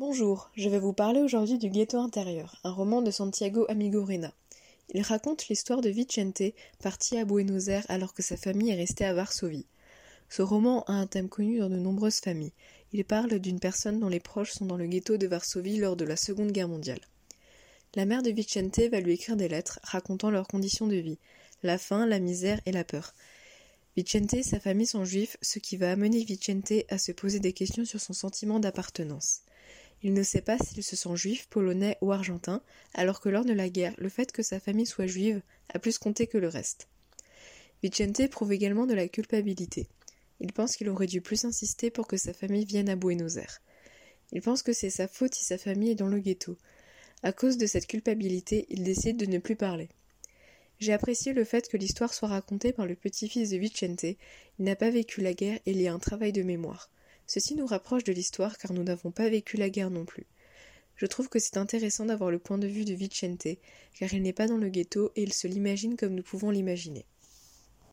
Bonjour, je vais vous parler aujourd'hui du Ghetto intérieur, un roman de Santiago Amigorena. Il raconte l'histoire de Vicente, parti à Buenos Aires alors que sa famille est restée à Varsovie. Ce roman a un thème connu dans de nombreuses familles. Il parle d'une personne dont les proches sont dans le ghetto de Varsovie lors de la Seconde Guerre mondiale. La mère de Vicente va lui écrire des lettres racontant leurs conditions de vie, la faim, la misère et la peur. Vicente et sa famille sont juifs, ce qui va amener Vicente à se poser des questions sur son sentiment d'appartenance. Il ne sait pas s'il se sent juif, polonais ou argentin, alors que lors de la guerre, le fait que sa famille soit juive a plus compté que le reste. Vicente prouve également de la culpabilité. Il pense qu'il aurait dû plus insister pour que sa famille vienne à Buenos Aires. Il pense que c'est sa faute si sa famille est dans le ghetto. À cause de cette culpabilité, il décide de ne plus parler. J'ai apprécié le fait que l'histoire soit racontée par le petit-fils de Vicente. Il n'a pas vécu la guerre et il y a un travail de mémoire. Ceci nous rapproche de l'histoire car nous n'avons pas vécu la guerre non plus. Je trouve que c'est intéressant d'avoir le point de vue de Vicente, car il n'est pas dans le ghetto et il se l'imagine comme nous pouvons l'imaginer.